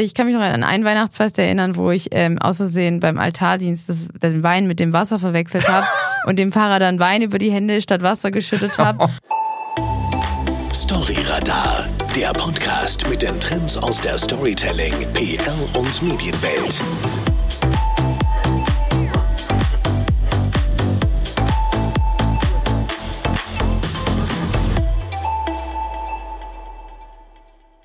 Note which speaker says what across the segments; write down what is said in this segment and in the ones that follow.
Speaker 1: ich kann mich noch an ein Weihnachtsfest erinnern, wo ich ähm, aus Versehen beim Altardienst das, den Wein mit dem Wasser verwechselt habe und dem Fahrer dann Wein über die Hände statt Wasser geschüttet habe.
Speaker 2: Storyradar, der Podcast mit den Trends aus der Storytelling, PR und Medienwelt.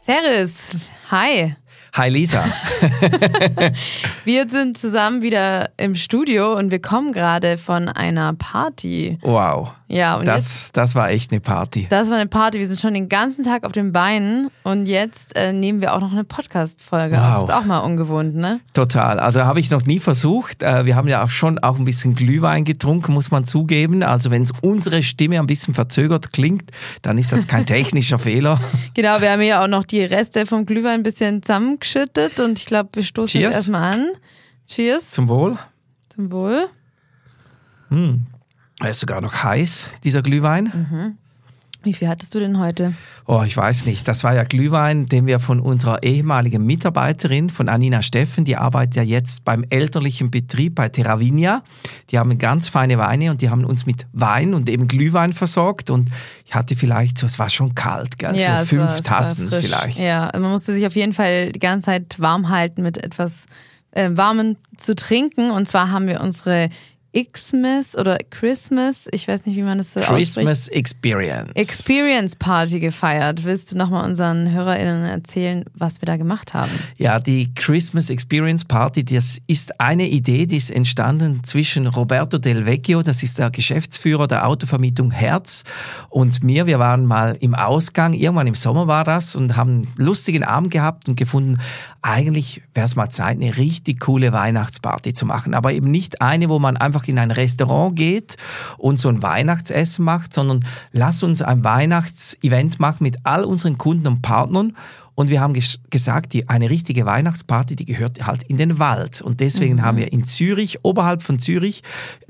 Speaker 1: Ferris, hi.
Speaker 3: Hi Lisa.
Speaker 1: wir sind zusammen wieder im Studio und wir kommen gerade von einer Party.
Speaker 3: Wow.
Speaker 1: Ja, und
Speaker 3: das,
Speaker 1: jetzt,
Speaker 3: das war echt eine Party.
Speaker 1: Das war eine Party. Wir sind schon den ganzen Tag auf den Beinen und jetzt äh, nehmen wir auch noch eine Podcast-Folge wow. auf. Das ist auch mal ungewohnt, ne?
Speaker 3: Total. Also habe ich noch nie versucht. Äh, wir haben ja auch schon auch ein bisschen Glühwein getrunken, muss man zugeben. Also wenn es unsere Stimme ein bisschen verzögert klingt, dann ist das kein technischer Fehler.
Speaker 1: Genau, wir haben ja auch noch die Reste vom Glühwein ein bisschen zusammengeschüttet und ich glaube, wir stoßen Cheers. jetzt erstmal an. Cheers.
Speaker 3: Zum Wohl.
Speaker 1: Zum Wohl.
Speaker 3: Hm. Er ist sogar noch heiß, dieser Glühwein.
Speaker 1: Mhm. Wie viel hattest du denn heute?
Speaker 3: Oh, ich weiß nicht. Das war ja Glühwein, den wir von unserer ehemaligen Mitarbeiterin, von Anina Steffen, die arbeitet ja jetzt beim elterlichen Betrieb bei Terravinia. Die haben ganz feine Weine und die haben uns mit Wein und eben Glühwein versorgt. Und ich hatte vielleicht so, es war schon kalt, gell?
Speaker 1: Ja,
Speaker 3: so fünf
Speaker 1: war,
Speaker 3: Tassen vielleicht.
Speaker 1: Ja, man musste sich auf jeden Fall die ganze Zeit warm halten mit etwas äh, Warmen zu trinken. Und zwar haben wir unsere Xmas oder Christmas, ich weiß nicht, wie man das so
Speaker 3: Christmas
Speaker 1: ausspricht.
Speaker 3: Experience.
Speaker 1: Experience Party gefeiert. Willst du nochmal unseren HörerInnen erzählen, was wir da gemacht haben?
Speaker 3: Ja, die Christmas Experience Party, das ist eine Idee, die ist entstanden zwischen Roberto Del Vecchio, das ist der Geschäftsführer der Autovermietung Herz, und mir. Wir waren mal im Ausgang, irgendwann im Sommer war das, und haben einen lustigen Abend gehabt und gefunden, eigentlich wäre es mal Zeit, eine richtig coole Weihnachtsparty zu machen. Aber eben nicht eine, wo man einfach einfach in ein Restaurant geht und so ein Weihnachtsessen macht, sondern lass uns ein Weihnachtsevent machen mit all unseren Kunden und Partnern. Und wir haben ges gesagt, die, eine richtige Weihnachtsparty, die gehört halt in den Wald. Und deswegen mhm. haben wir in Zürich, oberhalb von Zürich,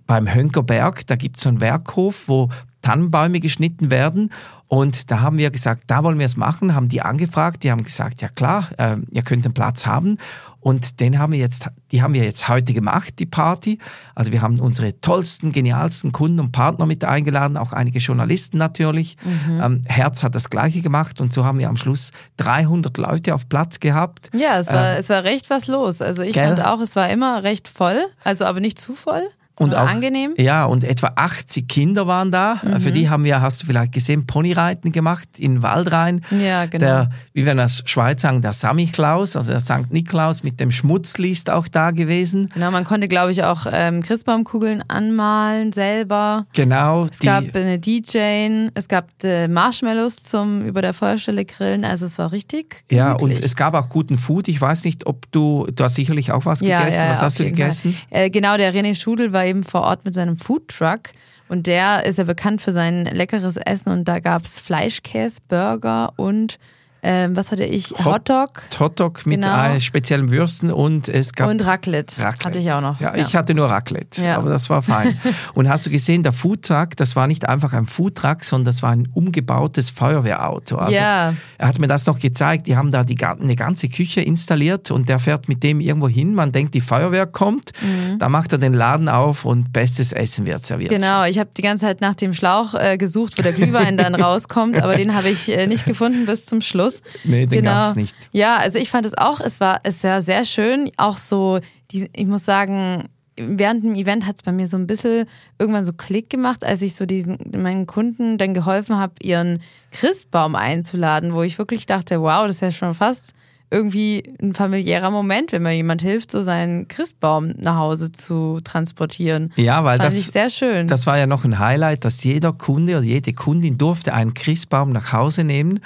Speaker 3: beim Hönkerberg, da gibt es so einen Werkhof, wo Tannenbäume geschnitten werden. Und da haben wir gesagt, da wollen wir es machen, haben die angefragt, die haben gesagt, ja klar, äh, ihr könnt den Platz haben. Und den haben wir jetzt, die haben wir jetzt heute gemacht, die Party. Also wir haben unsere tollsten, genialsten Kunden und Partner mit eingeladen, auch einige Journalisten natürlich. Mhm. Ähm, Herz hat das Gleiche gemacht und so haben wir am Schluss 300 Leute auf Platz gehabt.
Speaker 1: Ja, es war, ähm, es war recht was los. Also ich gell? fand auch, es war immer recht voll, also aber nicht zu voll
Speaker 3: und auch,
Speaker 1: angenehm.
Speaker 3: Ja, und etwa 80 Kinder waren da. Mhm. Für die haben wir, hast du vielleicht gesehen, Ponyreiten gemacht in Waldrhein.
Speaker 1: Ja, genau.
Speaker 3: Der, wie wir in der Schweiz sagen, der Samichlaus, also der St. Niklaus mit dem Schmutzli ist auch da gewesen.
Speaker 1: Genau, man konnte, glaube ich, auch ähm, Christbaumkugeln anmalen selber.
Speaker 3: Genau.
Speaker 1: Es gab eine DJ, es gab äh, Marshmallows zum über der Feuerstelle grillen, also es war richtig.
Speaker 3: Ja, und es gab auch guten Food. Ich weiß nicht, ob du, du hast sicherlich auch was ja, gegessen. Ja, was hast du gegessen?
Speaker 1: Äh, genau, der René Schudel war eben vor Ort mit seinem Foodtruck. Und der ist ja bekannt für sein leckeres Essen. Und da gab es Fleischkäse, Burger und ähm, was hatte ich? Hotdog.
Speaker 3: Hotdog mit genau. speziellen Würsten und es gab.
Speaker 1: Und Raclette. Raclette. Hatte ich auch noch.
Speaker 3: Ja, ja. ich hatte nur Raclette, ja. aber das war fein. und hast du gesehen, der Foodtruck, das war nicht einfach ein Foodtruck, sondern das war ein umgebautes Feuerwehrauto. Also
Speaker 1: ja.
Speaker 3: Er hat mir das noch gezeigt. Die haben da die, eine ganze Küche installiert und der fährt mit dem irgendwo hin. Man denkt, die Feuerwehr kommt. Mhm. Da macht er den Laden auf und bestes Essen wird serviert.
Speaker 1: Genau, ich habe die ganze Zeit nach dem Schlauch äh, gesucht, wo der Glühwein dann rauskommt, aber den habe ich äh, nicht gefunden bis zum Schluss los.
Speaker 3: Nee, den genau. gab es nicht.
Speaker 1: Ja, also ich fand es auch, es war es ja sehr schön. Auch so, die, ich muss sagen, während dem Event hat es bei mir so ein bisschen irgendwann so Klick gemacht, als ich so diesen meinen Kunden dann geholfen habe, ihren Christbaum einzuladen, wo ich wirklich dachte, wow, das ist ja schon fast irgendwie ein familiärer Moment, wenn mir jemand hilft, so seinen Christbaum nach Hause zu transportieren.
Speaker 3: Ja, weil
Speaker 1: das
Speaker 3: das,
Speaker 1: sehr schön.
Speaker 3: das war ja noch ein Highlight, dass jeder Kunde oder jede Kundin durfte einen Christbaum nach Hause nehmen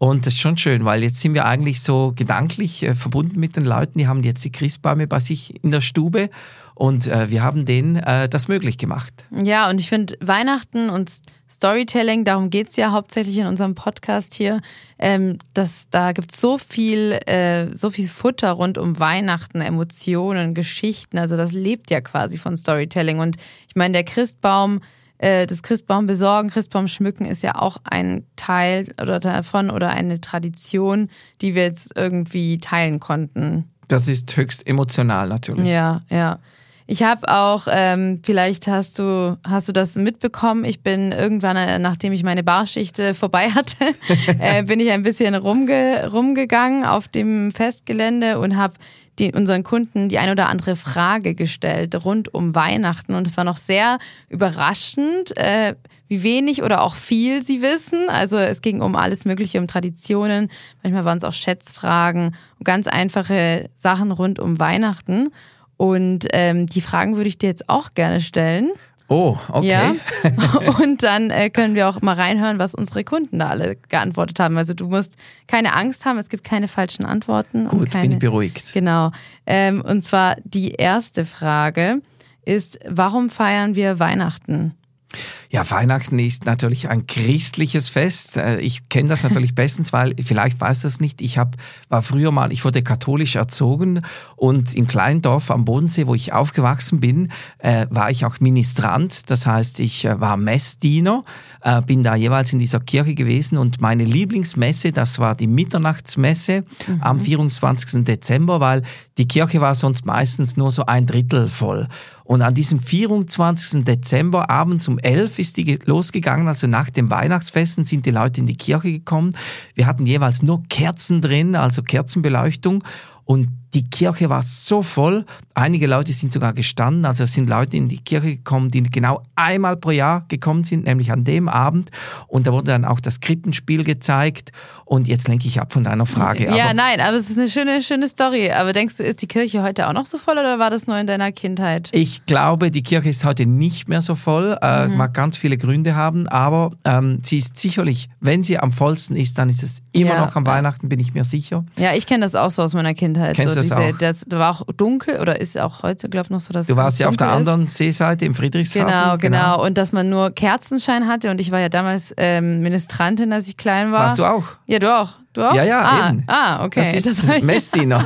Speaker 3: und das ist schon schön, weil jetzt sind wir eigentlich so gedanklich äh, verbunden mit den Leuten, die haben jetzt die Christbäume bei sich in der Stube und äh, wir haben denen äh, das möglich gemacht.
Speaker 1: Ja, und ich finde Weihnachten und Storytelling, darum geht es ja hauptsächlich in unserem Podcast hier, ähm, dass da gibt es so viel, äh, so viel Futter rund um Weihnachten, Emotionen, Geschichten. Also das lebt ja quasi von Storytelling. Und ich meine, der Christbaum äh, das Christbaum besorgen, Christbaum schmücken ist ja auch ein Teil oder davon oder eine Tradition, die wir jetzt irgendwie teilen konnten.
Speaker 3: Das ist höchst emotional natürlich.
Speaker 1: Ja, ja. Ich habe auch, ähm, vielleicht hast du, hast du das mitbekommen, ich bin irgendwann, äh, nachdem ich meine Barschicht äh, vorbei hatte, äh, bin ich ein bisschen rumge rumgegangen auf dem Festgelände und habe unseren Kunden die ein oder andere Frage gestellt rund um Weihnachten. Und es war noch sehr überraschend, äh, wie wenig oder auch viel sie wissen. Also es ging um alles Mögliche, um Traditionen. Manchmal waren es auch Schätzfragen und ganz einfache Sachen rund um Weihnachten. Und ähm, die Fragen würde ich dir jetzt auch gerne stellen.
Speaker 3: Oh, okay. Ja.
Speaker 1: Und dann äh, können wir auch mal reinhören, was unsere Kunden da alle geantwortet haben. Also du musst keine Angst haben, es gibt keine falschen Antworten.
Speaker 3: Gut,
Speaker 1: keine,
Speaker 3: bin ich beruhigt.
Speaker 1: Genau. Ähm, und zwar die erste Frage ist, warum feiern wir Weihnachten?
Speaker 3: Ja, Weihnachten ist natürlich ein christliches Fest. Äh, ich kenne das natürlich bestens, weil vielleicht weißt du es nicht. Ich hab, war früher mal, ich wurde katholisch erzogen und im kleinen Dorf am Bodensee, wo ich aufgewachsen bin, äh, war ich auch Ministrant. Das heißt, ich äh, war Messdiener, äh, bin da jeweils in dieser Kirche gewesen und meine Lieblingsmesse, das war die Mitternachtsmesse mhm. am 24. Dezember, weil die Kirche war sonst meistens nur so ein Drittel voll. Und an diesem 24. Dezember abends um 11 ist die losgegangen, also nach dem Weihnachtsfesten sind die Leute in die Kirche gekommen. Wir hatten jeweils nur Kerzen drin, also Kerzenbeleuchtung. Und die Kirche war so voll. Einige Leute sind sogar gestanden. Also es sind Leute in die Kirche gekommen, die genau einmal pro Jahr gekommen sind, nämlich an dem Abend. Und da wurde dann auch das Krippenspiel gezeigt. Und jetzt lenke ich ab von deiner Frage.
Speaker 1: Ja, aber, nein, aber es ist eine schöne, schöne Story. Aber denkst du, ist die Kirche heute auch noch so voll oder war das nur in deiner Kindheit?
Speaker 3: Ich glaube, die Kirche ist heute nicht mehr so voll. Äh, mhm. Mag ganz viele Gründe haben. Aber ähm, sie ist sicherlich, wenn sie am vollsten ist, dann ist es immer ja. noch am Weihnachten, bin ich mir sicher.
Speaker 1: Ja, ich kenne das auch so aus meiner Kindheit.
Speaker 3: Kennst
Speaker 1: so
Speaker 3: das
Speaker 1: diese,
Speaker 3: auch?
Speaker 1: Das, da war auch dunkel oder ist auch heute, glaube ich, noch so, dass
Speaker 3: Du warst ja auf der anderen Seeseite im Friedrichshafen.
Speaker 1: Genau, genau, genau, Und dass man nur Kerzenschein hatte und ich war ja damals ähm, Ministrantin, als ich klein war.
Speaker 3: Warst du auch?
Speaker 1: Ja, du auch. Du auch?
Speaker 3: Ja, ja,
Speaker 1: ah,
Speaker 3: eben.
Speaker 1: Ah, okay.
Speaker 3: Das ist das Messdiener.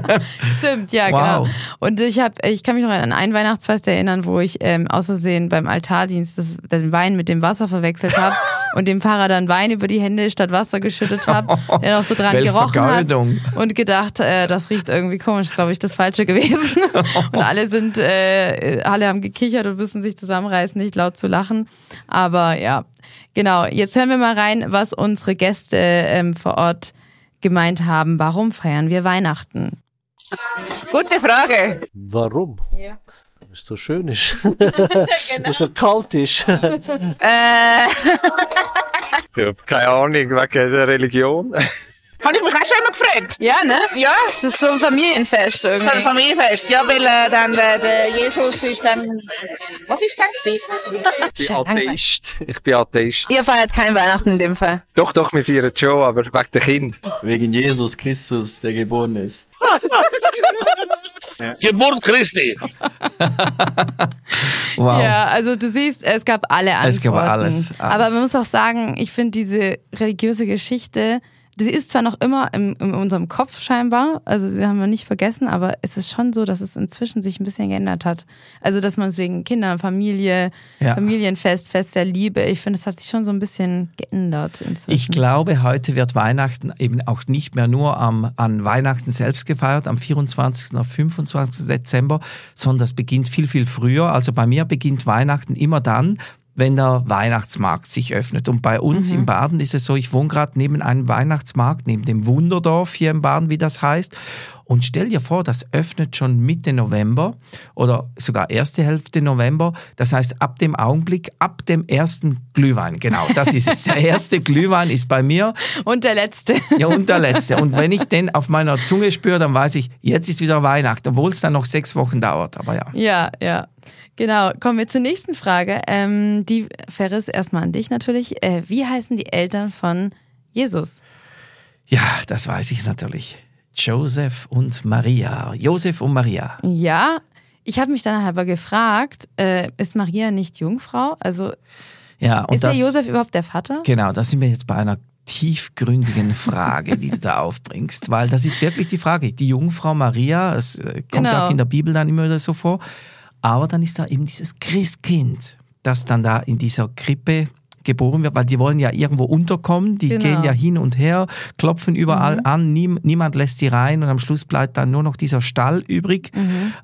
Speaker 1: Stimmt, ja,
Speaker 3: wow.
Speaker 1: genau. Und ich habe, ich kann mich noch an ein Weihnachtsfest erinnern, wo ich ähm, aus Versehen beim Altardienst das, den Wein mit dem Wasser verwechselt habe und dem Pfarrer dann Wein über die Hände statt Wasser geschüttet habe, der noch so dran gerochen hat und gedacht, äh, das riecht irgendwie komisch, ist glaube ich das Falsche gewesen. und alle sind, äh, alle haben gekichert und müssen sich zusammenreißen, nicht laut zu lachen. Aber ja, Genau, jetzt hören wir mal rein, was unsere Gäste ähm, vor Ort gemeint haben. Warum feiern wir Weihnachten?
Speaker 4: Gute Frage.
Speaker 5: Warum?
Speaker 4: Ja.
Speaker 5: Weil es so schön ist. genau. Weil es so kalt ist.
Speaker 4: äh.
Speaker 6: ich habe keine Ahnung, wegen der Religion.
Speaker 4: Habe ich mich auch schon immer gefragt.
Speaker 1: Ja, ne?
Speaker 4: Ja.
Speaker 1: Das ist so ein Familienfest irgendwie.
Speaker 4: So ein Familienfest, ja, weil äh, dann äh, der Jesus ist dann... Was ist das
Speaker 6: Ich bin Atheist. Ich bin Atheist.
Speaker 1: Ihr feiert kein Weihnachten in dem Fall?
Speaker 6: Doch, doch, wir feiern schon, aber wegen der Kind.
Speaker 5: Wegen Jesus Christus, der geboren ist.
Speaker 6: Ja. Geburt Christi.
Speaker 3: wow.
Speaker 1: Ja, also du siehst, es gab alle Antworten.
Speaker 3: Es gab alles, alles.
Speaker 1: Aber man muss auch sagen, ich finde diese religiöse Geschichte sie ist zwar noch immer in, in, unserem Kopf scheinbar, also sie haben wir nicht vergessen, aber es ist schon so, dass es inzwischen sich ein bisschen geändert hat. Also, dass man es wegen Kinder, Familie, ja. Familienfest, Fest der Liebe, ich finde, es hat sich schon so ein bisschen geändert inzwischen.
Speaker 3: Ich glaube, heute wird Weihnachten eben auch nicht mehr nur am, an Weihnachten selbst gefeiert, am 24. auf 25. Dezember, sondern das beginnt viel, viel früher. Also bei mir beginnt Weihnachten immer dann, wenn der Weihnachtsmarkt sich öffnet. Und bei uns mhm. im Baden ist es so, ich wohne gerade neben einem Weihnachtsmarkt, neben dem Wunderdorf hier im Baden, wie das heißt. Und stell dir vor, das öffnet schon Mitte November oder sogar erste Hälfte November. Das heißt, ab dem Augenblick, ab dem ersten Glühwein, genau, das ist es. Der erste Glühwein ist bei mir.
Speaker 1: Und der letzte.
Speaker 3: Ja, und der letzte. Und wenn ich den auf meiner Zunge spüre, dann weiß ich, jetzt ist wieder Weihnachten, obwohl es dann noch sechs Wochen dauert. Aber ja.
Speaker 1: Ja, ja. Genau, kommen wir zur nächsten Frage. Ähm, die Ferris erstmal an dich natürlich. Äh, wie heißen die Eltern von Jesus?
Speaker 3: Ja, das weiß ich natürlich. Joseph und Maria. Joseph und Maria.
Speaker 1: Ja, ich habe mich dann aber gefragt, äh, ist Maria nicht Jungfrau? Also
Speaker 3: ja, und
Speaker 1: ist
Speaker 3: das,
Speaker 1: der Josef überhaupt der Vater?
Speaker 3: Genau, da sind wir jetzt bei einer tiefgründigen Frage, die du da aufbringst, weil das ist wirklich die Frage. Die Jungfrau Maria, es äh, kommt genau. auch in der Bibel dann immer wieder so vor, aber dann ist da eben dieses Christkind. das dann da in dieser Krippe geboren wird, weil die wollen ja irgendwo unterkommen, die
Speaker 1: Genau.
Speaker 3: gehen ja hin und her, klopfen überall an, niem, niemand lässt sie rein und am Schluss bleibt dann nur noch dieser Stall übrig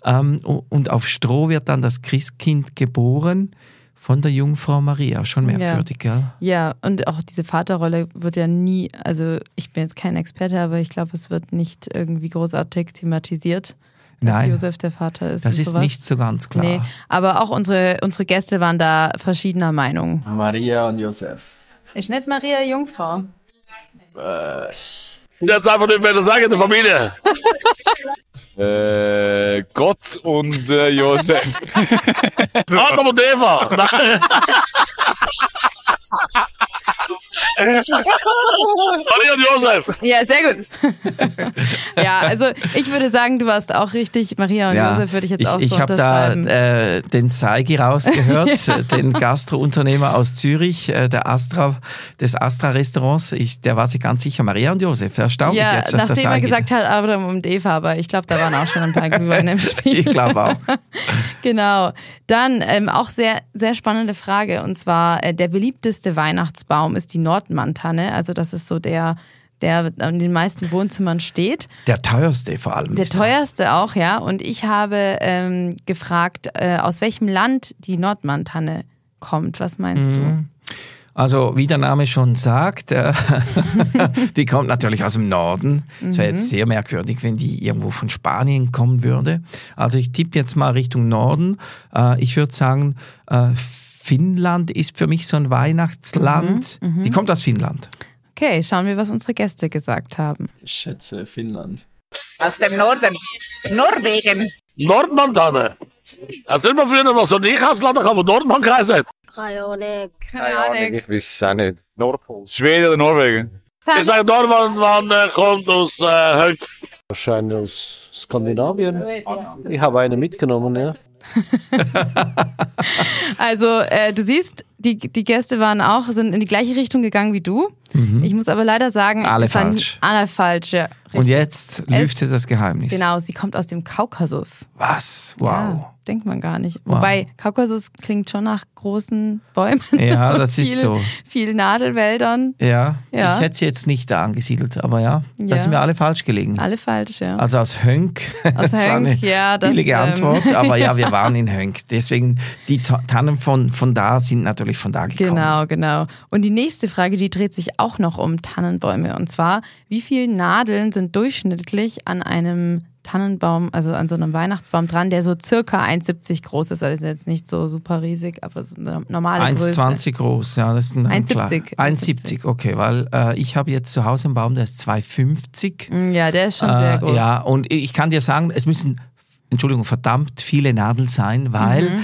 Speaker 3: ähm, u- und auf Stroh wird dann das Christkind geboren von der Jungfrau Maria. Schon merkwürdig, gell?
Speaker 1: Ja, und auch diese Vaterrolle wird ja nie, also ich bin jetzt kein Experte, aber ich glaube, es wird nicht irgendwie großartig thematisiert, dass
Speaker 3: Nein.
Speaker 1: Josef der Vater ist.
Speaker 3: Das ist
Speaker 1: sowas.
Speaker 3: nicht so ganz klar.
Speaker 1: Nee, aber auch unsere, unsere Gäste waren da verschiedener Meinung.
Speaker 7: Maria und Josef.
Speaker 1: Ist nicht Maria Jungfrau?
Speaker 8: Jetzt einfach nicht mehr sagen in der Familie.
Speaker 9: Äh, Gott und äh, Josef.
Speaker 8: Adam und Eva. Maria und Josef.
Speaker 1: Ja, sehr gut. ja, also ich würde sagen, du warst auch richtig. Maria und Josef würde ich jetzt auch
Speaker 3: ich
Speaker 1: so
Speaker 3: habe da äh, den Zeigi rausgehört, äh, den Gastrounternehmer aus Zürich, äh, der Astra, des Astra-Restaurants. Ich, der war sich ganz sicher, Maria und Josef. Erstaunlich
Speaker 1: ja,
Speaker 3: jetzt, dass das
Speaker 1: nachdem er
Speaker 3: Zeigi-
Speaker 1: gesagt hat, Adam und Eva, aber ich glaube, da waren auch schon ein paar Glühweine im Spiel.
Speaker 3: Ich glaube auch.
Speaker 1: Genau. Dann ähm, auch sehr, sehr spannende Frage. Und zwar, äh, der beliebteste Weihnachtsbaum ist die Nordmann-Tanne. Also das ist so der, der in den meisten Wohnzimmern steht.
Speaker 3: Der teuerste vor allem.
Speaker 1: Der
Speaker 3: er.
Speaker 1: teuerste auch, ja. Und ich habe ähm, gefragt, äh, aus welchem Land die Nordmann-Tanne kommt. Was meinst
Speaker 3: Mhm. Also, wie der Name schon sagt, äh, die kommt natürlich aus dem Norden. Es wäre
Speaker 1: Mhm.
Speaker 3: jetzt sehr merkwürdig, wenn die irgendwo von Spanien kommen würde. Also, ich tippe jetzt mal Richtung Norden. Äh, ich würde sagen, äh, Finnland ist für mich so ein Weihnachtsland.
Speaker 1: Mhm,
Speaker 3: Die kommt aus Finnland.
Speaker 1: Okay, schauen wir, was unsere Gäste gesagt haben.
Speaker 7: Ich schätze Finnland.
Speaker 4: Aus dem Norden. Norwegen.
Speaker 8: Nordmann-Tanne. Erzähl mal früher noch so ein Einkaufsladen, kann man Nordmann geheißen.
Speaker 10: Keine Ahnung.
Speaker 6: Keine Ahnung, ich weiß es auch nicht. Nordpol.
Speaker 9: Schweden oder Norwegen?
Speaker 8: Ich sage, Nordmann äh, kommt aus äh, Hönk.
Speaker 5: Wahrscheinlich aus Skandinavien. Ich habe eine mitgenommen, ja.
Speaker 1: Also, äh, du siehst, die, die Gäste waren auch, sind in die gleiche Richtung gegangen wie du. Ich muss aber leider sagen,
Speaker 3: Mhm. Alle
Speaker 1: es
Speaker 3: falsch.
Speaker 1: Alle falsch, ja.
Speaker 3: Und jetzt lüftet das Geheimnis.
Speaker 1: Genau, sie kommt aus dem Kaukasus.
Speaker 3: Was? Wow.
Speaker 1: Ja, denkt man gar nicht.
Speaker 3: Wow.
Speaker 1: Wobei, Kaukasus klingt schon nach großen Bäumen.
Speaker 3: Ja, das ist
Speaker 1: viel,
Speaker 3: so.
Speaker 1: Viel Nadelwäldern.
Speaker 3: Ja,
Speaker 1: Ja.
Speaker 3: ich hätte sie jetzt nicht da angesiedelt, aber ja, da
Speaker 1: Ja.
Speaker 3: sind wir alle falsch gelegen.
Speaker 1: Alle falsch, ja.
Speaker 3: Also aus Hönk.
Speaker 1: Aus
Speaker 3: das war
Speaker 1: Hönk,
Speaker 3: eine
Speaker 1: ja, das,
Speaker 3: billige
Speaker 1: ähm,
Speaker 3: Antwort, aber ja, wir waren in Hönk. Deswegen, die Ta- Tannen von, von da sind natürlich von da gekommen.
Speaker 1: Genau, genau. Und die nächste Frage, die dreht sich auch noch um Tannenbäume. Und zwar, wie viele Nadeln sind durchschnittlich an einem Tannenbaum, also an so einem Weihnachtsbaum dran, der so circa 1,70 groß ist. Also jetzt nicht so super riesig, aber so eine normale Größe.
Speaker 3: 1,20 groß, ja, das ist ein
Speaker 1: 1,70.
Speaker 3: 1,70, okay, weil äh, ich habe jetzt zu Hause einen Baum, der ist 2,50.
Speaker 1: Mm, Ja, der ist schon sehr
Speaker 3: Äh,
Speaker 1: groß.
Speaker 3: Ja, und ich kann dir sagen, es müssen, Entschuldigung, verdammt viele Nadeln sein, weil
Speaker 1: Mhm.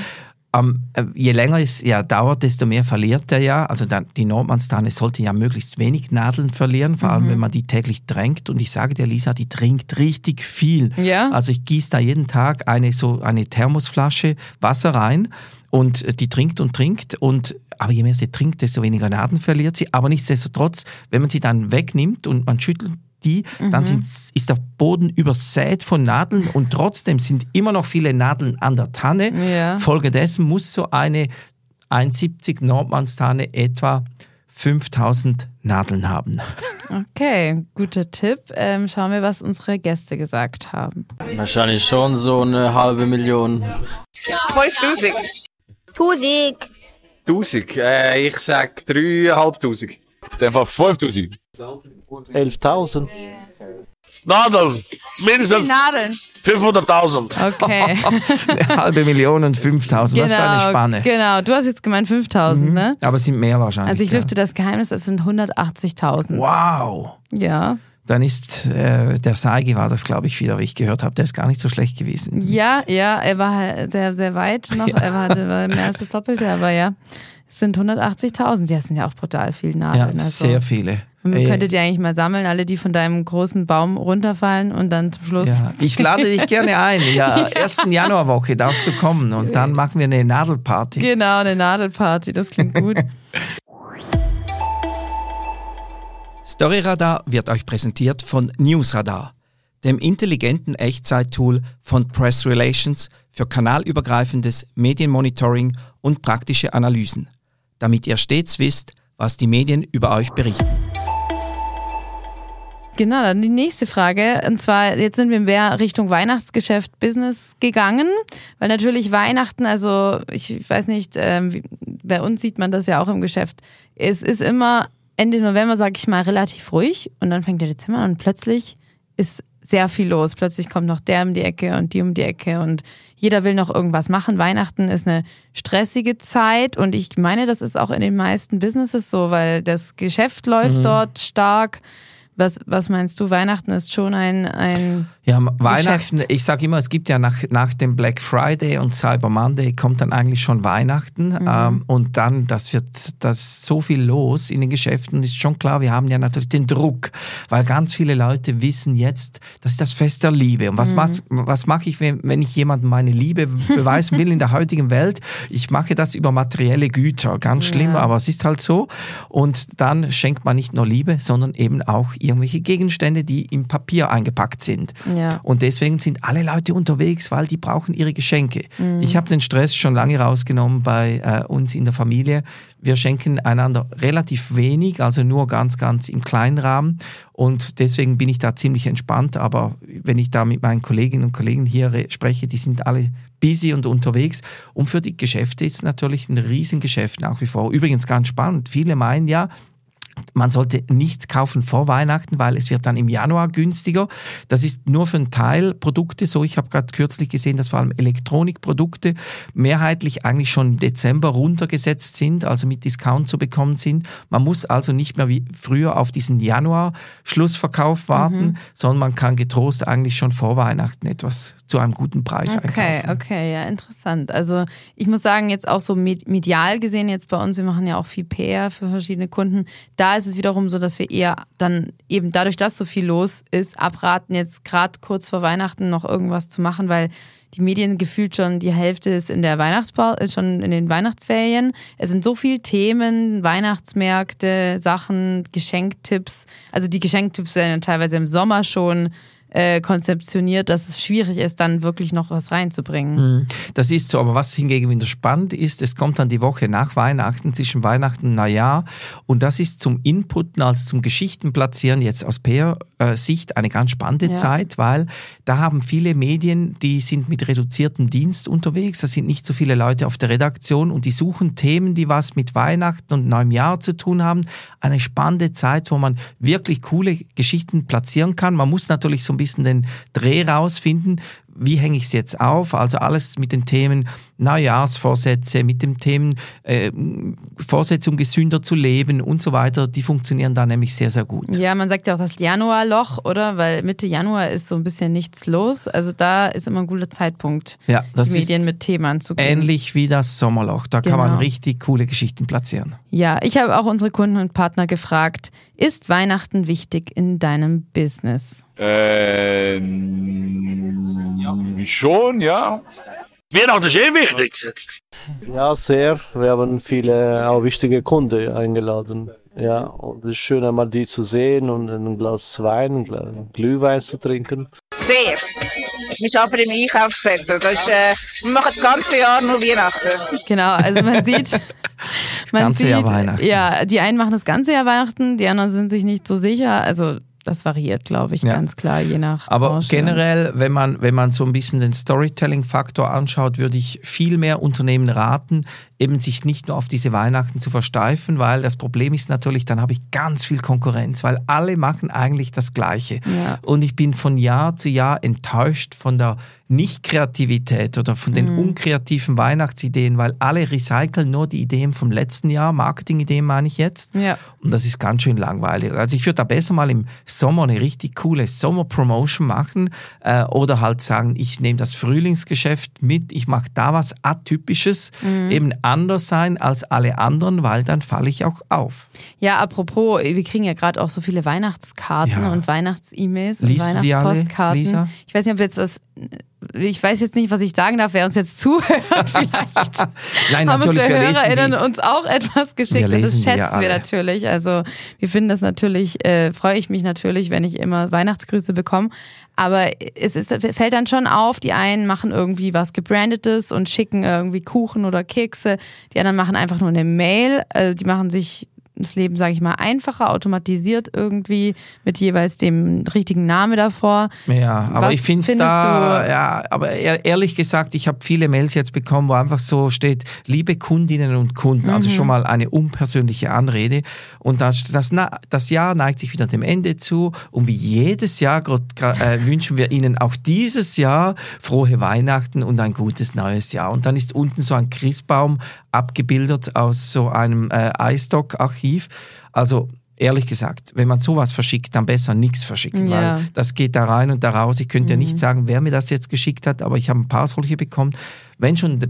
Speaker 3: Ähm, äh, je länger es ja dauert, desto mehr verliert er ja. Also dann, die Nordmannstanne sollte ja möglichst wenig Nadeln verlieren, vor
Speaker 1: Mhm.
Speaker 3: allem wenn man die täglich tränkt. Und ich sage dir, Lisa, die trinkt richtig viel.
Speaker 1: Ja?
Speaker 3: Also ich gieße da jeden Tag eine so eine Thermosflasche Wasser rein und äh, die trinkt und trinkt und aber je mehr sie trinkt, desto weniger Nadeln verliert sie. Aber nichtsdestotrotz, wenn man sie dann wegnimmt und man schüttelt die, dann sind, ist der Boden übersät von Nadeln und trotzdem sind immer noch viele Nadeln an der Tanne.
Speaker 1: Ja.
Speaker 3: Folgedessen muss so eine 1,70 Nordmannstanne etwa 5000 Nadeln haben.
Speaker 1: Okay, guter Tipp. Ähm, schauen wir, was unsere Gäste gesagt haben.
Speaker 7: Wahrscheinlich schon so eine halbe Million.
Speaker 4: 5000.
Speaker 10: Tusig.
Speaker 6: 1000. Äh, ich sag 3500.
Speaker 9: Einfach 5000.
Speaker 5: 11.000.
Speaker 8: Nadeln. Mindestens
Speaker 1: Nadeln.
Speaker 8: 500.000.
Speaker 1: Okay.
Speaker 3: Eine halbe Million und 5000, was für eine Spanne.
Speaker 1: Genau, du hast jetzt gemeint 5000, ne?
Speaker 3: Aber es sind mehr wahrscheinlich.
Speaker 1: Also ich
Speaker 3: ja.
Speaker 1: lüfte das Geheimnis, es sind 180.000.
Speaker 3: Wow.
Speaker 1: Ja.
Speaker 3: Dann ist äh, der Seigi war das, glaube ich, wieder, wie ich gehört habe. Der ist gar nicht so schlecht gewesen.
Speaker 1: Ja, ja, er war halt sehr, sehr weit noch. Er war, war mehr als das Doppelte, aber ja. Sind 180.000. Ja, es sind ja auch brutal viele
Speaker 3: Ja,
Speaker 1: Nadeln. also.
Speaker 3: sehr viele.
Speaker 1: Und
Speaker 3: Äh,
Speaker 1: könntet ihr eigentlich mal sammeln, alle, die von deinem großen Baum runterfallen und dann zum Schluss.
Speaker 3: ja. Ich lade dich gerne ein. Ja, ersten Januarwoche darfst du kommen und dann machen wir eine Nadelparty.
Speaker 1: Genau, eine Nadelparty, das klingt gut.
Speaker 3: Storyradar wird euch präsentiert von Newsradar, dem intelligenten Echtzeit-Tool von Press Relations für kanalübergreifendes Medienmonitoring und praktische Analysen, damit ihr stets wisst, was die Medien über euch berichten.
Speaker 1: Genau, dann die nächste Frage. Und zwar, jetzt sind wir mehr Richtung Weihnachtsgeschäft Business gegangen, weil natürlich Weihnachten, also ich weiß nicht, ähm, bei uns sieht man das ja auch im Geschäft. Es ist immer Ende November, sag ich mal, relativ ruhig und dann fängt der Dezember an und plötzlich ist sehr viel los. Plötzlich kommt noch der um die Ecke und die um die Ecke und jeder will noch irgendwas machen. Weihnachten ist eine stressige Zeit und ich meine, das ist auch in den meisten Businesses so, weil das Geschäft läuft
Speaker 3: Mhm.
Speaker 1: dort stark. Was, was meinst du? Weihnachten ist schon ein, ein
Speaker 3: Ja, Weihnachten,
Speaker 1: Geschäft.
Speaker 3: ich sage immer, es gibt ja nach, nach dem Black Friday und Cyber Monday kommt dann eigentlich schon Weihnachten
Speaker 1: Mhm.
Speaker 3: ähm, und dann, das wird das so viel los in den Geschäften, ist schon klar, wir haben ja natürlich den Druck, weil ganz viele Leute wissen jetzt, das ist das Fest der Liebe und was,
Speaker 1: Mhm.
Speaker 3: mach, was mache ich, wenn, wenn ich jemandem meine Liebe beweisen will in der heutigen Welt? Ich mache das über materielle Güter, ganz schlimm,
Speaker 1: Ja.
Speaker 3: aber es ist halt so und dann schenkt man nicht nur Liebe, sondern eben auch irgendwelche Gegenstände, die im Papier eingepackt sind.
Speaker 1: Ja.
Speaker 3: Und deswegen sind alle Leute unterwegs, weil die brauchen ihre Geschenke.
Speaker 1: Mhm.
Speaker 3: Ich habe den Stress schon lange rausgenommen bei äh, uns in der Familie. Wir schenken einander relativ wenig, also nur ganz, ganz im kleinen Rahmen. Und deswegen bin ich da ziemlich entspannt. Aber wenn ich da mit meinen Kolleginnen und Kollegen hier re- spreche, die sind alle busy und unterwegs. Und für die Geschäfte ist es natürlich ein Riesengeschäft nach wie vor. Übrigens ganz spannend. Viele meinen ja, man sollte nichts kaufen vor Weihnachten, weil es wird dann im Januar günstiger. Das ist nur für einen Teil Produkte so. Ich habe gerade kürzlich gesehen, dass vor allem Elektronikprodukte mehrheitlich eigentlich schon im Dezember runtergesetzt sind, also mit Discount zu bekommen sind. Man muss also nicht mehr wie früher auf diesen Januar-Schlussverkauf warten,
Speaker 1: Mhm.
Speaker 3: sondern man kann getrost eigentlich schon vor Weihnachten etwas zu einem guten Preis
Speaker 1: Okay,
Speaker 3: einkaufen.
Speaker 1: okay, ja, interessant. Also ich muss sagen, jetzt auch so med- medial gesehen, jetzt bei uns, wir machen ja auch viel PR für verschiedene Kunden, da ist es wiederum so, dass wir eher dann eben dadurch, dass so viel los ist, abraten, jetzt gerade kurz vor Weihnachten noch irgendwas zu machen, weil die Medien gefühlt schon die Hälfte ist in der Weihnachtspause, ist schon in den Weihnachtsferien. Es sind so viele Themen, Weihnachtsmärkte, Sachen, Geschenktipps. Also die Geschenktipps werden ja teilweise im Sommer schon äh, konzeptioniert, dass es schwierig ist, dann wirklich noch was reinzubringen.
Speaker 3: Mhm. Das ist so, aber was hingegen wieder spannend ist, es kommt dann die Woche nach Weihnachten, zwischen Weihnachten und Neujahr und das ist zum Inputen, also zum Geschichtenplatzieren jetzt aus PR-Sicht eine ganz spannende
Speaker 1: Ja.
Speaker 3: Zeit, weil da haben viele Medien, die sind mit reduziertem Dienst unterwegs, da sind nicht so viele Leute auf der Redaktion und die suchen Themen, die was mit Weihnachten und neuem Jahr zu tun haben. Eine spannende Zeit, wo man wirklich coole Geschichten platzieren kann. Man muss natürlich so ein bisschen den Dreh rausfinden, wie hänge ich es jetzt auf? Also alles mit den Themen Neujahrsvorsätze, mit den Themen äh, Vorsätze, um gesünder zu leben und so weiter, die funktionieren da nämlich sehr, sehr gut.
Speaker 1: Ja, man sagt ja auch das Januarloch, oder? Weil Mitte Januar ist so ein bisschen nichts los. Also da ist immer ein guter Zeitpunkt,
Speaker 3: Ja, das
Speaker 1: die Medien
Speaker 3: ist
Speaker 1: mit Themen anzugehen.
Speaker 3: ähnlich wie das Sommerloch. Da kann man
Speaker 1: Genau.
Speaker 3: richtig coole Geschichten platzieren.
Speaker 1: Ja, ich habe auch unsere Kunden und Partner gefragt, ist Weihnachten wichtig in deinem Business?
Speaker 9: Ähm, schon, ja.
Speaker 8: Weihnachten ist eh wichtig.
Speaker 5: Ja, sehr. Wir haben viele auch wichtige Kunden eingeladen. Ja, und es ist schön einmal die zu sehen und ein Glas Wein, ein Glas Glühwein zu trinken.
Speaker 4: Sehr. Wir arbeiten im Einkaufszentrum. Das ist, äh, wir machen das ganze Jahr nur Weihnachten.
Speaker 1: Genau, also man sieht, man
Speaker 3: ganze
Speaker 1: sieht,
Speaker 3: Jahr Weihnachten.
Speaker 1: ja, die einen machen das ganze Jahr Weihnachten, die anderen sind sich nicht so sicher. Also das variiert, glaube ich,
Speaker 3: Ja.
Speaker 1: ganz klar, je nach
Speaker 3: Aber
Speaker 1: Branche.
Speaker 3: generell, wenn man, wenn man so ein bisschen den Storytelling-Faktor anschaut, würde ich viel mehr Unternehmen raten, eben sich nicht nur auf diese Weihnachten zu versteifen, weil das Problem ist natürlich, dann habe ich ganz viel Konkurrenz, weil alle machen eigentlich das Gleiche.
Speaker 1: Ja.
Speaker 3: Und ich bin von Jahr zu Jahr enttäuscht von der Nicht-Kreativität oder von den
Speaker 1: Mhm.
Speaker 3: unkreativen Weihnachtsideen, weil alle recyceln nur die Ideen vom letzten Jahr, Marketing-Ideen meine ich jetzt.
Speaker 1: Ja.
Speaker 3: Und das ist ganz schön langweilig. Also ich würde da besser mal im Sommer eine richtig coole Sommer-Promotion machen äh, oder halt sagen, ich nehme das Frühlingsgeschäft mit, ich mache da was Atypisches,
Speaker 1: Mhm.
Speaker 3: eben anders sein als alle anderen, weil dann falle ich auch auf.
Speaker 1: Ja, apropos, wir kriegen ja gerade auch so viele Weihnachtskarten
Speaker 3: Ja.
Speaker 1: und Weihnachts-E-Mails und Weihnachtspostkarten.
Speaker 3: Lisa?
Speaker 1: Ich weiß nicht, ob jetzt was ich weiß jetzt nicht, was ich sagen darf, wer uns jetzt zuhört. Vielleicht
Speaker 3: Nein,
Speaker 1: haben unsere HörerInnen uns auch etwas geschickt und das
Speaker 3: ja
Speaker 1: schätzen wir natürlich. Also wir finden das natürlich, äh, freue ich mich natürlich, wenn ich immer Weihnachtsgrüße bekomme. Aber es ist, fällt dann schon auf, die einen machen irgendwie was gebrandetes und schicken irgendwie Kuchen oder Kekse. Die anderen machen einfach nur eine Mail. Also die machen sich das Leben, sage ich mal, einfacher, automatisiert irgendwie mit jeweils dem richtigen Name davor.
Speaker 3: Ja, aber
Speaker 1: Was
Speaker 3: ich finde es da, ja, aber ehr- ehrlich gesagt, ich habe viele Mails jetzt bekommen, wo einfach so steht, liebe Kundinnen und Kunden, also
Speaker 1: Mhm.
Speaker 3: schon mal eine unpersönliche Anrede. Und das, das, das Jahr neigt sich wieder dem Ende zu und wie jedes Jahr grad- gra- äh, wünschen wir Ihnen auch dieses Jahr frohe Weihnachten und ein gutes neues Jahr. Und dann ist unten so ein Christbaum abgebildet aus so einem äh, iStock-Archiv. Also ehrlich gesagt, wenn man sowas verschickt, dann besser nichts verschicken,
Speaker 1: Ja.
Speaker 3: weil das geht da rein und da raus. Ich könnte ja
Speaker 1: Mhm.
Speaker 3: nicht sagen, wer mir das jetzt geschickt hat, aber ich habe ein paar solche bekommen. Wenn schon,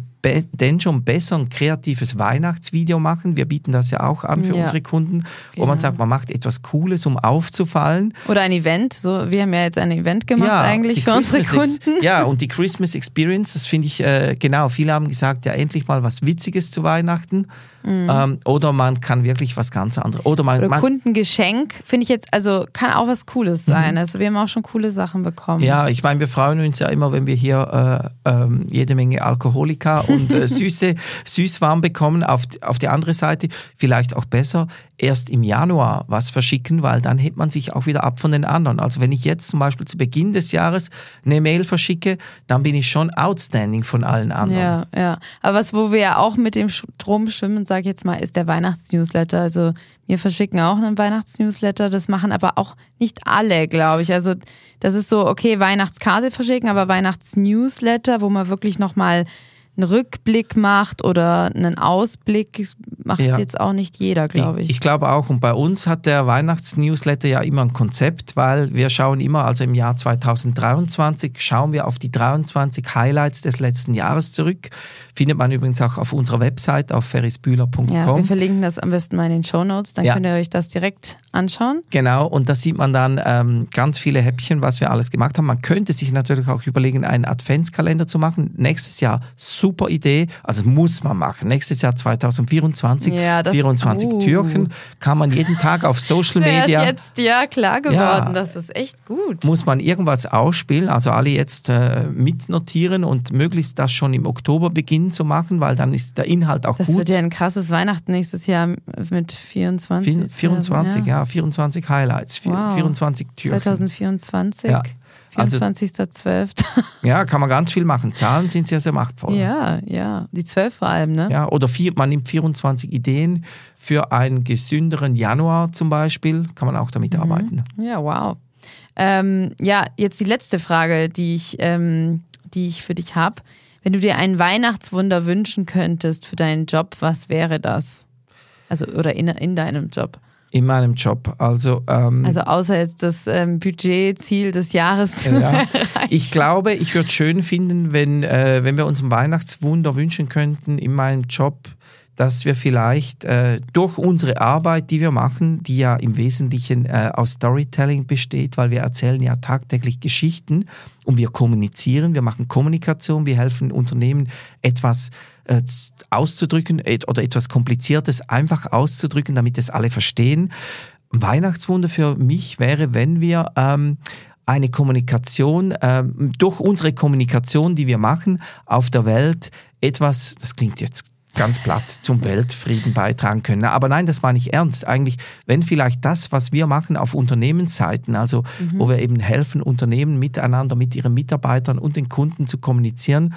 Speaker 3: denn schon besser ein kreatives Weihnachtsvideo machen. Wir bieten das ja auch an für
Speaker 1: Ja.
Speaker 3: unsere Kunden, wo man
Speaker 1: Genau.
Speaker 3: sagt, man macht etwas Cooles, um aufzufallen.
Speaker 1: Oder ein Event. So, wir haben ja jetzt ein Event gemacht eigentlich
Speaker 3: die
Speaker 1: für unsere
Speaker 3: Christmas Ex-
Speaker 1: Kunden.
Speaker 3: Ja, und die Christmas Experience, das finde ich, äh, genau, viele haben gesagt, ja, endlich mal was Witziges zu Weihnachten.
Speaker 1: Mhm.
Speaker 3: Ähm, oder man kann wirklich was ganz anderes. Oder man,
Speaker 1: Oder
Speaker 3: man
Speaker 1: Kundengeschenk, finde ich jetzt, also kann auch was Cooles sein. Also wir haben auch schon coole Sachen bekommen.
Speaker 3: Mhm. Ja, ich meine, wir freuen uns ja immer, wenn wir hier äh, ähm, jede Menge Alkoholika und äh, süße Süßwaren bekommen. Auf, auf die andere Seite vielleicht auch besser erst im Januar was verschicken, weil dann hebt man sich auch wieder ab von den anderen. Also wenn ich jetzt zum Beispiel zu Beginn des Jahres eine Mail verschicke, dann bin ich schon outstanding von allen anderen.
Speaker 1: Ja, ja. Aber was, wo wir ja auch mit dem Strom schwimmen, sage ich jetzt mal, ist der Weihnachtsnewsletter. Also wir verschicken auch einen Weihnachtsnewsletter. Das machen aber auch nicht alle, glaube ich. Also das ist so, okay, Weihnachtskarte verschicken, aber Weihnachtsnewsletter, wo man wirklich nochmal einen Rückblick macht oder einen Ausblick, macht
Speaker 3: Ja.
Speaker 1: jetzt auch nicht jeder, glaube ich.
Speaker 3: Ich glaube auch. Und bei uns hat der Weihnachtsnewsletter ja immer ein Konzept, weil wir schauen immer, also im Jahr 2023, schauen wir auf die 23 Highlights des letzten Jahres zurück. Findet man übrigens auch auf unserer Website auf ferrisbühler.com.
Speaker 1: ja, wir verlinken das am besten mal in den Show Notes, dann
Speaker 3: Ja.
Speaker 1: könnt ihr euch das direkt anschauen.
Speaker 3: Genau, und da sieht man dann ähm, ganz viele Häppchen, was wir alles gemacht haben. Man könnte sich natürlich auch überlegen, einen Adventskalender zu machen. Nächstes Jahr super Idee, also muss man machen. Nächstes Jahr 2024,
Speaker 1: Ja, das-
Speaker 3: 24
Speaker 1: uh.
Speaker 3: Türchen, kann man jeden Tag auf Social
Speaker 1: Mir ist
Speaker 3: Media.
Speaker 1: jetzt ja klar geworden,
Speaker 3: Ja.
Speaker 1: das ist echt gut.
Speaker 3: muss man irgendwas ausspielen, also alle jetzt äh, mitnotieren und möglichst das schon im Oktober beginnen zu machen, weil dann ist der Inhalt auch
Speaker 1: Das
Speaker 3: gut.
Speaker 1: wird ja ein krasses Weihnachten nächstes Jahr mit 24.
Speaker 3: Vier- 24, ja. 24 Highlights,
Speaker 1: Wow.
Speaker 3: 24 Türchen.
Speaker 1: 2024,
Speaker 3: Ja. Also-
Speaker 1: 24.12.
Speaker 3: Ja, kann man ganz viel machen. Zahlen sind sehr, sehr machtvoll.
Speaker 1: ja, ja. Die 12 vor allem, ne?
Speaker 3: Ja, oder vier, man nimmt 24 Ideen für einen gesünderen Januar zum Beispiel, kann man auch damit arbeiten.
Speaker 1: Ja, wow. Ähm, ja, jetzt die letzte Frage, die ich, ähm, die ich für dich habe. Wenn du dir ein Weihnachtswunder wünschen könntest für deinen Job, was wäre das? Also, oder in, in deinem Job.
Speaker 3: In meinem Job. Also, ähm,
Speaker 1: Also außer jetzt das ähm, Budgetziel des Jahres zu
Speaker 3: Ja. Ich glaube, ich würde es schön finden, wenn, äh, wenn wir uns ein Weihnachtswunder wünschen könnten in meinem Job, dass wir vielleicht äh, durch unsere Arbeit, die wir machen, die ja im Wesentlichen äh, aus Storytelling besteht, weil wir erzählen ja tagtäglich Geschichten und wir kommunizieren, wir machen Kommunikation, wir helfen Unternehmen etwas äh, auszudrücken oder etwas Kompliziertes einfach auszudrücken, damit es alle verstehen. Weihnachtswunder für mich wäre, wenn wir ähm, eine Kommunikation, ähm, durch unsere Kommunikation, die wir machen auf der Welt, etwas, das klingt jetzt ganz platt, zum Weltfrieden beitragen können. Aber nein, das meine ich ernst. Eigentlich, wenn vielleicht das, was wir machen auf Unternehmensseiten, also
Speaker 1: Mhm.
Speaker 3: wo wir eben helfen, Unternehmen miteinander, mit ihren Mitarbeitern und den Kunden zu kommunizieren,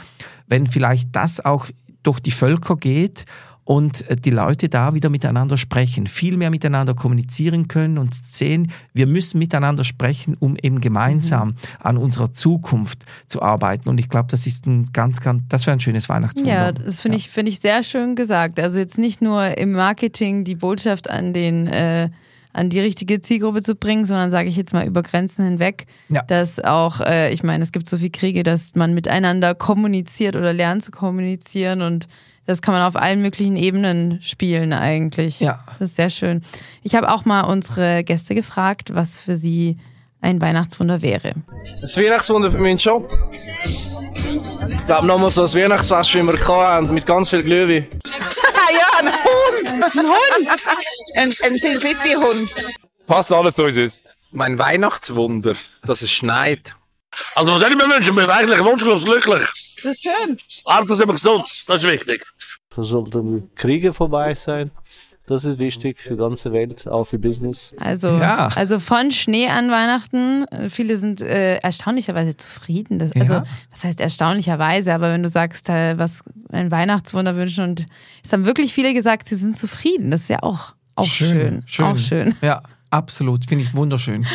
Speaker 3: wenn vielleicht das auch durch die Völker geht und äh, die Leute da wieder miteinander sprechen, viel mehr miteinander kommunizieren können und sehen, wir müssen miteinander sprechen, um eben gemeinsam an unserer Zukunft zu arbeiten. Und ich glaube, das ist ein ganz, ganz, das wäre ein schönes Weihnachtswunder.
Speaker 1: Ja, das finde ich, finde ich sehr schön gesagt. Also jetzt nicht nur im Marketing die Botschaft an den äh, an die richtige Zielgruppe zu bringen, sondern sage ich jetzt mal über Grenzen hinweg,
Speaker 3: Ja.
Speaker 1: dass auch, äh, ich meine, es gibt so viele Kriege, dass man miteinander kommuniziert oder lernt zu kommunizieren und das kann man auf allen möglichen Ebenen spielen eigentlich.
Speaker 3: Ja.
Speaker 1: Das ist sehr schön. Ich habe auch mal unsere Gäste gefragt, was für sie ein Weihnachtswunder wäre.
Speaker 11: Das Weihnachtswunder für meinen Job
Speaker 5: Ich glaube nochmal so das Weihnachtsfest, wie wir haben, mit ganz viel Glühwein.
Speaker 4: ja, ein Hund. Ein Hund. Ein, ein Sin City Hund.
Speaker 6: Passt alles so, wie es ist. Mein Weihnachtswunder, dass es schneit.
Speaker 8: Also, was soll ich mir wünschen? Ich bin eigentlich wunschlos glücklich.
Speaker 4: Das ist schön.
Speaker 8: Einfach sind wir gesund, das ist wichtig.
Speaker 5: Da sollten Kriege vorbei sein. Das ist wichtig für die ganze Welt, auch für Business.
Speaker 1: Also,
Speaker 3: Ja.
Speaker 1: also von Schnee an Weihnachten. Viele sind äh, erstaunlicherweise zufrieden. Das, Also,
Speaker 3: Ja.
Speaker 1: was heißt erstaunlicherweise? Aber wenn du sagst, äh, was ein Weihnachtswunder wünschen und es haben wirklich viele gesagt, sie sind zufrieden. Das ist ja auch, auch schön. Auch schön.
Speaker 3: Ja, absolut. Finde ich wunderschön.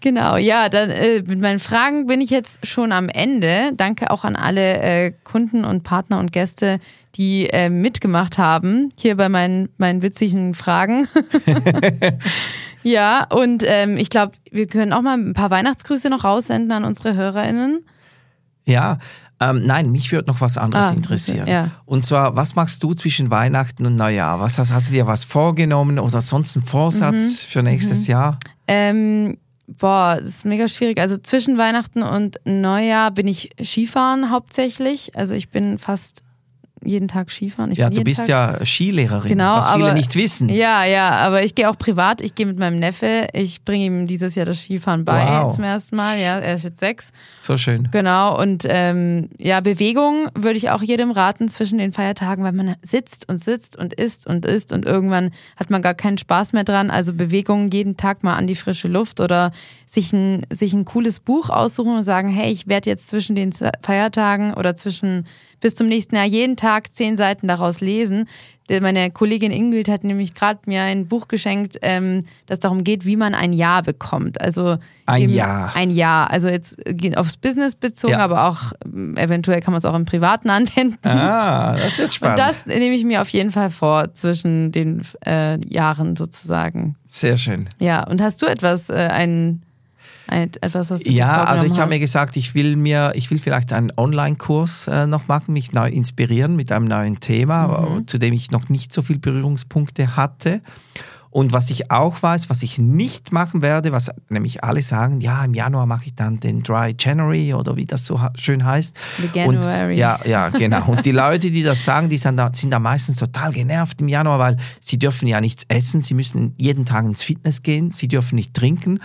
Speaker 1: Genau, ja, dann äh, mit meinen Fragen bin ich jetzt schon am Ende. Danke auch an alle äh, Kunden und Partner und Gäste, die äh, mitgemacht haben, hier bei meinen, meinen witzigen Fragen. ja, und ähm, ich glaube, wir können auch mal ein paar Weihnachtsgrüße noch raussenden an unsere HörerInnen.
Speaker 3: Ja, ähm, nein, mich würde noch was anderes
Speaker 1: Ah,
Speaker 3: interessieren.
Speaker 1: okay, ja.
Speaker 3: Und zwar, was machst du zwischen Weihnachten und Neujahr? Was hast, hast du dir was vorgenommen oder sonst einen Vorsatz
Speaker 1: Mhm.
Speaker 3: für nächstes Jahr?
Speaker 1: Ähm, boah, das ist mega schwierig. Also zwischen Weihnachten und Neujahr bin ich Skifahren hauptsächlich. Also ich bin fast jeden Tag Skifahren. Ich
Speaker 3: ja, du bist
Speaker 1: Tag
Speaker 3: ja Skilehrerin,
Speaker 1: Genau,
Speaker 3: was viele
Speaker 1: aber-
Speaker 3: nicht wissen.
Speaker 1: Ja, ja, aber ich gehe auch privat. Ich gehe mit meinem Neffe. Ich bringe ihm dieses Jahr das Skifahren bei
Speaker 3: Wow.
Speaker 1: zum ersten Mal. Ja, er ist jetzt sechs.
Speaker 3: So schön.
Speaker 1: Genau. Und ähm, ja, Bewegung würde ich auch jedem raten zwischen den Feiertagen, weil man sitzt und sitzt und isst und isst und irgendwann hat man gar keinen Spaß mehr dran. Also Bewegung jeden Tag mal an die frische Luft oder sich ein, sich ein cooles Buch aussuchen und sagen, hey, ich werde jetzt zwischen den Feiertagen oder zwischen bis zum nächsten Jahr jeden Tag zehn Seiten daraus lesen. Meine Kollegin Ingrid hat nämlich gerade mir ein Buch geschenkt, ähm, das darum geht, wie man ein Jahr bekommt. Also
Speaker 3: Ein Jahr.
Speaker 1: Ein Jahr. Also jetzt geht aufs Business bezogen,
Speaker 3: Ja.
Speaker 1: aber auch ähm, eventuell kann man es auch im Privaten anwenden.
Speaker 3: Ah, das wird
Speaker 1: Und
Speaker 3: spannend.
Speaker 1: das nehme ich mir auf jeden Fall vor zwischen den äh, Jahren sozusagen.
Speaker 3: Sehr schön.
Speaker 1: Ja, und hast du etwas, äh, ein, ein, etwas, was du
Speaker 3: Ja, also ich habe mir
Speaker 1: hast?
Speaker 3: gesagt, ich will mir, ich will vielleicht einen Online-Kurs äh, noch machen, mich neu inspirieren mit einem neuen Thema,
Speaker 1: Mhm.
Speaker 3: zu dem ich noch nicht so viel Berührungspunkte hatte. Und was ich auch weiß, was ich nicht machen werde, was nämlich alle sagen, ja, im Januar mache ich dann den Dry January oder wie das so schön heißt.
Speaker 1: The
Speaker 3: Und,
Speaker 1: January.
Speaker 3: ja, ja, genau. Und die Leute, die das sagen, die sind da, sind da meistens total genervt im Januar, weil sie dürfen ja nichts essen, sie müssen jeden Tag ins Fitness gehen, sie dürfen nicht trinken.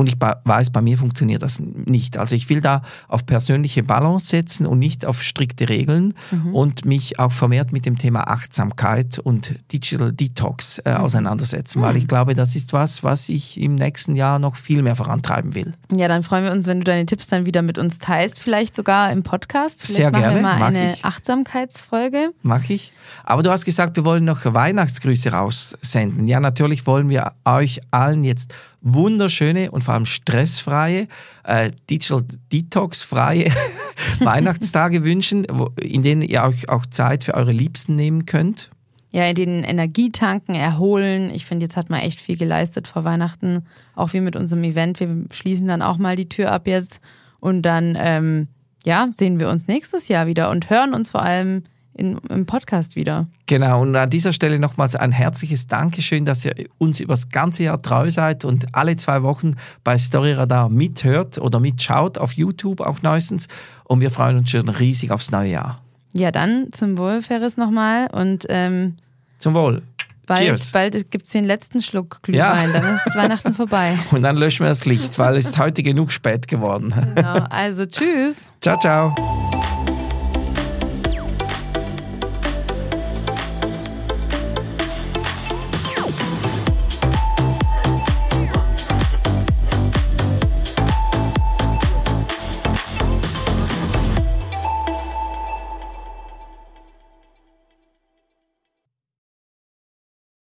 Speaker 3: Und ich weiß, bei mir funktioniert das nicht. Also ich will da auf persönliche Balance setzen und nicht auf strikte Regeln
Speaker 1: Mhm.
Speaker 3: und mich auch vermehrt mit dem Thema Achtsamkeit und Digital Detox äh,
Speaker 1: Mhm.
Speaker 3: auseinandersetzen, weil ich glaube, das ist was, was ich im nächsten Jahr noch viel mehr vorantreiben will.
Speaker 1: Ja, dann freuen wir uns, wenn du deine Tipps dann wieder mit uns teilst, vielleicht sogar im Podcast. Vielleicht
Speaker 3: Sehr
Speaker 1: machen
Speaker 3: gerne,
Speaker 1: wir mal
Speaker 3: mag
Speaker 1: eine
Speaker 3: ich.
Speaker 1: Achtsamkeitsfolge.
Speaker 3: Mache ich. Aber du hast gesagt, wir wollen noch Weihnachtsgrüße raussenden. Ja, natürlich wollen wir euch allen jetzt wunderschöne und vor allem stressfreie, äh, Digital Detox-freie Weihnachtstage wünschen, wo, in denen ihr euch auch Zeit für eure Liebsten nehmen könnt.
Speaker 1: Ja, in den Energietanken erholen. Ich finde, jetzt hat man echt viel geleistet vor Weihnachten. Auch wie mit unserem Event. Wir schließen dann auch mal die Tür ab jetzt. Und dann, ähm, ja, sehen wir uns nächstes Jahr wieder und hören uns vor allem in, im Podcast wieder.
Speaker 3: Genau, und an dieser Stelle nochmals ein herzliches Dankeschön, dass ihr uns übers ganze Jahr treu seid und alle zwei Wochen bei Storyradar mithört oder mitschaut auf YouTube auch neuestens. Und wir freuen uns schon riesig aufs neue Jahr.
Speaker 1: Ja, dann zum Wohl, Ferris, nochmal. Und ähm,
Speaker 3: Zum Wohl.
Speaker 1: bald,
Speaker 3: Cheers.
Speaker 1: bald gibt es den letzten Schluck Glühwein.
Speaker 3: Ja.
Speaker 1: Dann ist Weihnachten vorbei.
Speaker 3: Und dann löschen wir das Licht, weil es heute genug spät geworden.
Speaker 1: Genau. Also, tschüss.
Speaker 3: Ciao, ciao.